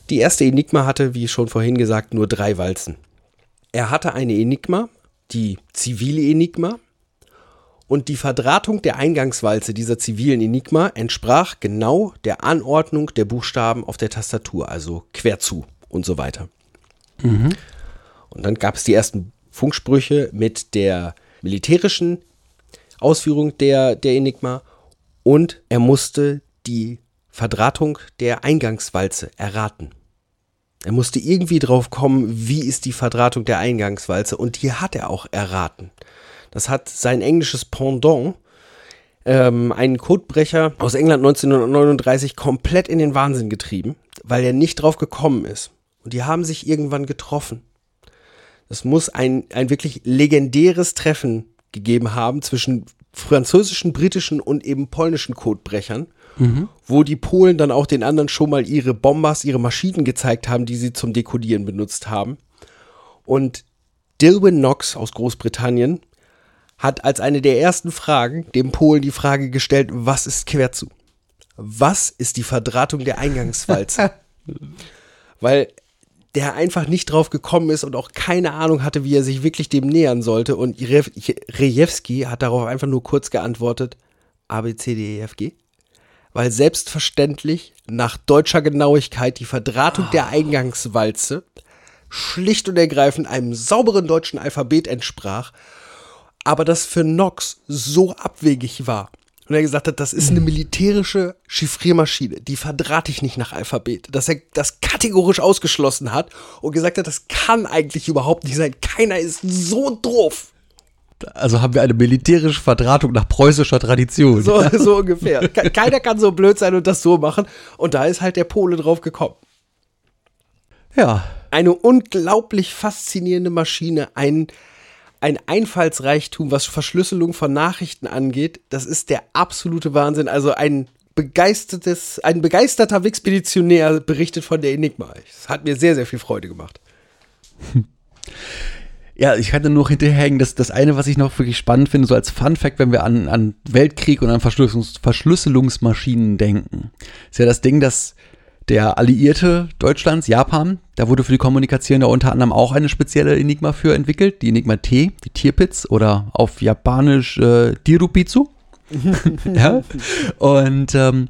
S2: Die erste Enigma hatte, wie schon vorhin gesagt, nur drei Walzen. Er hatte eine Enigma, die zivile Enigma, und die Verdrahtung der Eingangswalze dieser zivilen Enigma entsprach genau der Anordnung der Buchstaben auf der Tastatur, also quer zu und so weiter. Und dann gab es die ersten Funksprüche mit der militärischen Ausführung der, der Enigma und er musste die Verdrahtung der Eingangswalze erraten. Er musste irgendwie drauf kommen, wie ist die Verdrahtung der Eingangswalze und die hat er auch erraten. Das hat sein englisches Pendant, ähm, einen Codebrecher aus England 1939, komplett in den Wahnsinn getrieben, weil er nicht drauf gekommen ist. Und die haben sich irgendwann getroffen. Es muss ein, ein wirklich legendäres Treffen gegeben haben zwischen französischen, britischen und eben polnischen Codebrechern, wo die Polen dann auch den anderen schon mal ihre Bombers, ihre Maschinen gezeigt haben, die sie zum Dekodieren benutzt haben. Und Dilwyn Knox aus Großbritannien hat als eine der ersten Fragen dem Polen die Frage gestellt, was ist Querzu? Was ist die Verdrahtung der Eingangswalze? Weil der einfach nicht drauf gekommen ist und auch keine Ahnung hatte, wie er sich wirklich dem nähern sollte. Und Re- Rejewski hat darauf einfach nur kurz geantwortet, A, B, C, D, E, F, G. Weil selbstverständlich nach deutscher Genauigkeit die Verdrahtung der Eingangswalze schlicht und ergreifend einem sauberen deutschen Alphabet entsprach, aber das für Knox so abwegig war. Und er gesagt hat, das ist eine militärische Chiffriermaschine, die verdrahte ich nicht nach Alphabet. Dass er das kategorisch ausgeschlossen hat und gesagt hat, das kann eigentlich überhaupt nicht sein. Keiner ist so doof.
S1: Also haben wir eine militärische Verdrahtung nach preußischer Tradition.
S2: So, so ungefähr. Ke- Keiner kann so blöd sein und das so machen. Und da ist halt der Pole drauf gekommen.
S1: Ja.
S2: Eine unglaublich faszinierende Maschine, ein, ein Einfallsreichtum, was Verschlüsselung von Nachrichten angeht. Das ist der absolute Wahnsinn. Also ein begeistertes, ein begeisterter Wixpeditionär berichtet von der Enigma. Es hat mir sehr, sehr viel Freude gemacht.
S1: Ja, ich hatte nur hinterherhängen, dass das eine, was ich noch wirklich spannend finde, so als Fun Fact, wenn wir an, an Weltkrieg und an Verschlüsselungs Verschlüsselungsmaschinen denken, ist ja das Ding, dass der Alliierte Deutschlands, Japan, da wurde für die Kommunikation ja unter anderem auch eine spezielle Enigma für entwickelt, die Enigma T, die Tierpitz oder auf Japanisch äh, Dirupitsu. ja. Und ähm,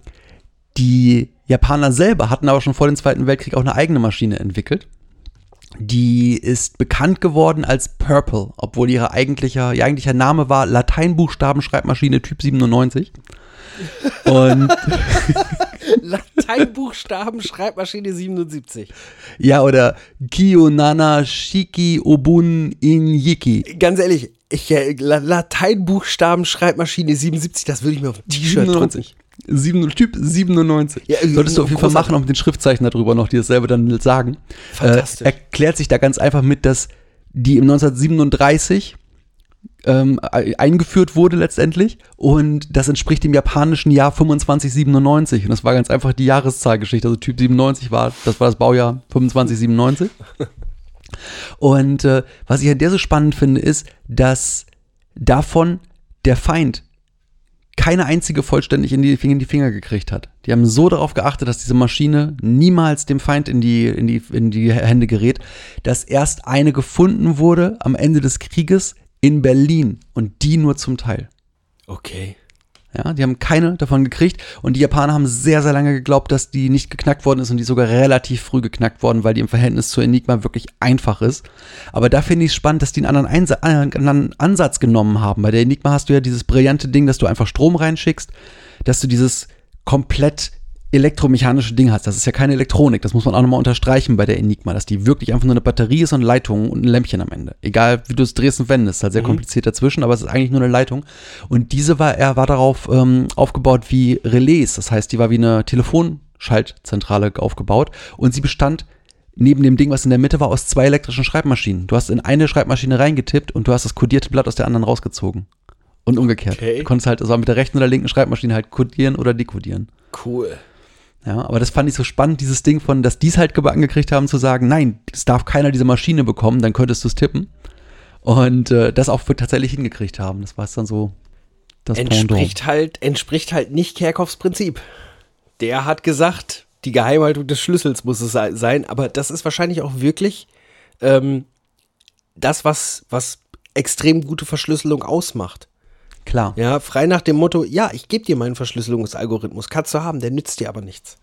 S1: die Japaner selber hatten aber schon vor dem Zweiten Weltkrieg auch eine eigene Maschine entwickelt. Die ist bekannt geworden als Purple, obwohl ihre eigentlicher, ihr eigentlicher Name war Lateinbuchstabenschreibmaschine Typ 97. Und
S2: Lateinbuchstaben, Schreibmaschine 77.
S1: ja, oder Kiyonana Shiki Obun Inyiki.
S2: Ganz ehrlich, ich, äh, La- Lateinbuchstaben, Schreibmaschine 77, das würde ich mir auf ein T-Shirt drucken.
S1: 7, typ 97.
S2: Ja,
S1: Solltest du auf jeden Fall machen, auch mit den Schriftzeichen darüber noch, die dasselbe dann sagen.
S2: Fantastisch.
S1: Äh, erklärt sich da ganz einfach mit, dass die im 1937 ähm, e- eingeführt wurde letztendlich. Und das entspricht dem japanischen Jahr 2597 und das war ganz einfach die Jahreszahlgeschichte, also Typ 97 war, das war das Baujahr 2597 und äh, was ich an der so spannend finde, ist, dass davon der Feind keine einzige vollständig in die, Finger, in die Finger gekriegt hat. Die haben so darauf geachtet, dass diese Maschine niemals dem Feind in die, in die, in die Hände gerät, dass erst eine gefunden wurde am Ende des Krieges in Berlin und die nur zum Teil.
S2: Okay.
S1: Ja, die haben keine davon gekriegt und die Japaner haben sehr, sehr lange geglaubt, dass die nicht geknackt worden ist und die sogar relativ früh geknackt worden, weil die im Verhältnis zur Enigma wirklich einfach ist. Aber da finde ich es spannend, dass die einen anderen, Einsa äh, einen anderen Ansatz genommen haben. Bei der Enigma hast du ja dieses brillante Ding, dass du einfach Strom reinschickst, dass du dieses komplett elektromechanische Ding hast. Das ist ja keine Elektronik, das muss man auch nochmal unterstreichen bei der Enigma, dass die wirklich einfach nur eine Batterie ist und Leitung und ein Lämpchen am Ende. Egal wie du es drehst und wendest, ist halt sehr kompliziert dazwischen, aber es ist eigentlich nur eine Leitung. Und diese war, er war darauf ähm, aufgebaut wie Relais, das heißt, die war wie eine Telefonschaltzentrale aufgebaut und sie bestand neben dem Ding, was in der Mitte war, aus zwei elektrischen Schreibmaschinen. Du hast in eine Schreibmaschine reingetippt und du hast das kodierte Blatt aus der anderen rausgezogen. Und umgekehrt.
S2: Okay.
S1: Du konntest halt also mit der rechten oder linken Schreibmaschine halt kodieren oder dekodieren.
S2: Cool.
S1: Ja, aber das fand ich so spannend, dieses Ding von, dass die es halt angekriegt haben, zu sagen, nein, es darf keiner diese Maschine bekommen, dann könntest du es tippen. Und äh, das auch tatsächlich hingekriegt haben. Das war es dann so das
S2: Entspricht halt, entspricht halt nicht Kerkhoffs Prinzip. Der hat gesagt, die Geheimhaltung des Schlüssels muss es sei- sein, aber das ist wahrscheinlich auch wirklich ähm, das, was, was extrem gute Verschlüsselung ausmacht.
S1: Klar.
S2: Ja, frei nach dem Motto, ja, ich gebe dir meinen Verschlüsselungsalgorithmus, kannst du haben, der nützt dir aber nichts.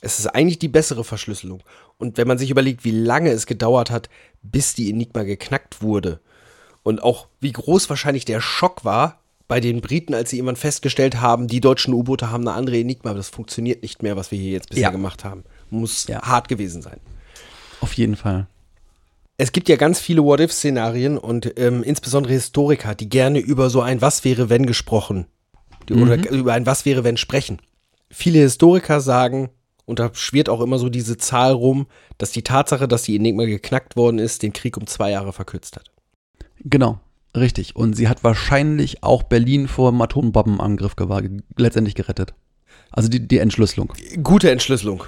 S2: Es ist eigentlich die bessere Verschlüsselung. Und wenn man sich überlegt, wie lange es gedauert hat, bis die Enigma geknackt wurde und auch wie groß wahrscheinlich der Schock war bei den Briten, als sie irgendwann festgestellt haben, die deutschen U-Boote haben eine andere Enigma, das funktioniert nicht mehr, was wir hier jetzt bisher
S1: Ja.
S2: gemacht haben. Muss
S1: Ja.
S2: hart gewesen sein.
S1: Auf jeden Fall.
S2: Es gibt ja ganz viele What-If-Szenarien und ähm, insbesondere Historiker, die gerne über so ein Was wäre wenn gesprochen die, oder über ein Was wäre wenn sprechen. Viele Historiker sagen, und da schwirrt auch immer so diese Zahl rum, dass die Tatsache, dass die Enigma geknackt worden ist, den Krieg um zwei Jahre verkürzt hat.
S1: Genau, richtig. Und sie hat wahrscheinlich auch Berlin vor dem Atombombenangriff letztendlich gerettet. Also die, die Entschlüsselung.
S2: Gute Entschlüsselung.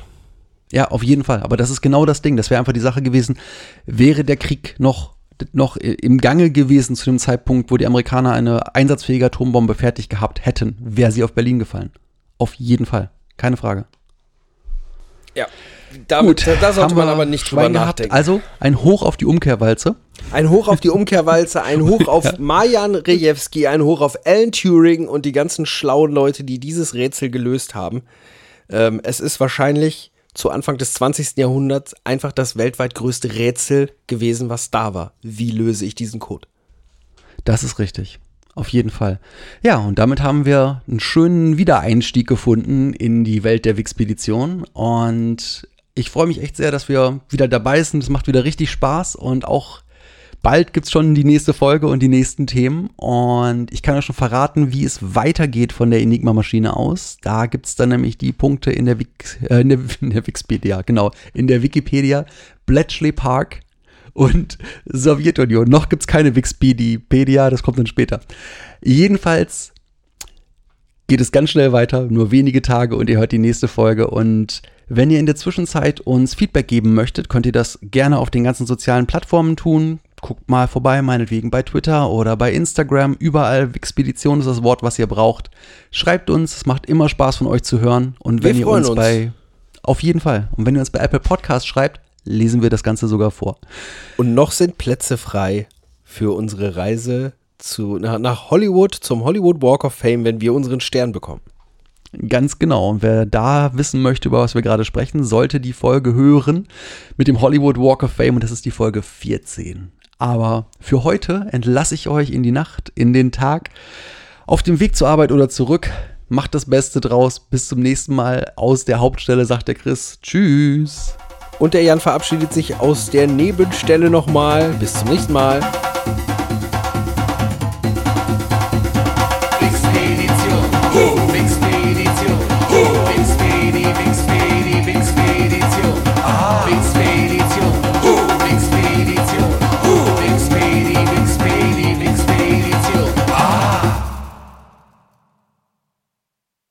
S1: Ja, auf jeden Fall. Aber das ist genau das Ding. Das wäre einfach die Sache gewesen. Wäre der Krieg noch, noch im Gange gewesen zu dem Zeitpunkt, wo die Amerikaner eine einsatzfähige Atombombe fertig gehabt hätten, wäre sie auf Berlin gefallen. Auf jeden Fall. Keine Frage.
S2: Ja. Damit, da, da sollte man aber nicht drüber
S1: Schwein gehabt.
S2: nachdenken.
S1: Also ein Hoch auf die Umkehrwalze.
S2: Ein Hoch auf die Umkehrwalze, ein Hoch auf Marian Rejewski, ein Hoch auf Alan Turing und die ganzen schlauen Leute, die dieses Rätsel gelöst haben. Ähm, es ist wahrscheinlich zu Anfang des 20. Jahrhunderts einfach das weltweit größte Rätsel gewesen, was da war. Wie löse ich diesen Code?
S1: Das ist richtig. Auf jeden Fall. Ja, und damit haben wir einen schönen Wiedereinstieg gefunden in die Welt der Wixpedition. Und ich freue mich echt sehr, dass wir wieder dabei sind. Es macht wieder richtig Spaß und auch bald gibt es schon die nächste Folge und die nächsten Themen. Und ich kann euch schon verraten, wie es weitergeht von der Enigma-Maschine aus. Da gibt es dann nämlich die Punkte in der, Wix, äh, in der, in der Wikipedia, genau, in der Wikipedia. Bletchley Park und Sowjetunion. Noch gibt es keine Wikipedia, das kommt dann später. Jedenfalls geht es ganz schnell weiter, nur wenige Tage und ihr hört die nächste Folge. Und wenn ihr in der Zwischenzeit uns Feedback geben möchtet, könnt ihr das gerne auf den ganzen sozialen Plattformen tun. Guckt mal vorbei, meinetwegen bei Twitter oder bei Instagram. Überall Wixpedition ist das Wort, was ihr braucht. Schreibt uns, es macht immer Spaß von euch zu hören. Und
S2: Wir
S1: wenn ihr
S2: freuen
S1: uns
S2: uns.
S1: bei, auf jeden Fall, und wenn ihr uns bei Apple Podcast schreibt, lesen wir das Ganze sogar vor.
S2: Und noch sind Plätze frei für unsere Reise zu, nach, nach Hollywood, zum Hollywood Walk of Fame, wenn wir unseren Stern bekommen.
S1: Ganz genau. Und wer da wissen möchte, über was wir gerade sprechen, sollte die Folge hören mit dem Hollywood Walk of Fame und das ist die Folge 14. Aber für heute entlasse ich euch in die Nacht, in den Tag, auf dem Weg zur Arbeit oder zurück. Macht das Beste draus. Bis zum nächsten Mal. Aus der Hauptstelle sagt der Chris. Tschüss.
S2: Und der Jan verabschiedet sich aus der Nebenstelle nochmal. Bis zum nächsten Mal.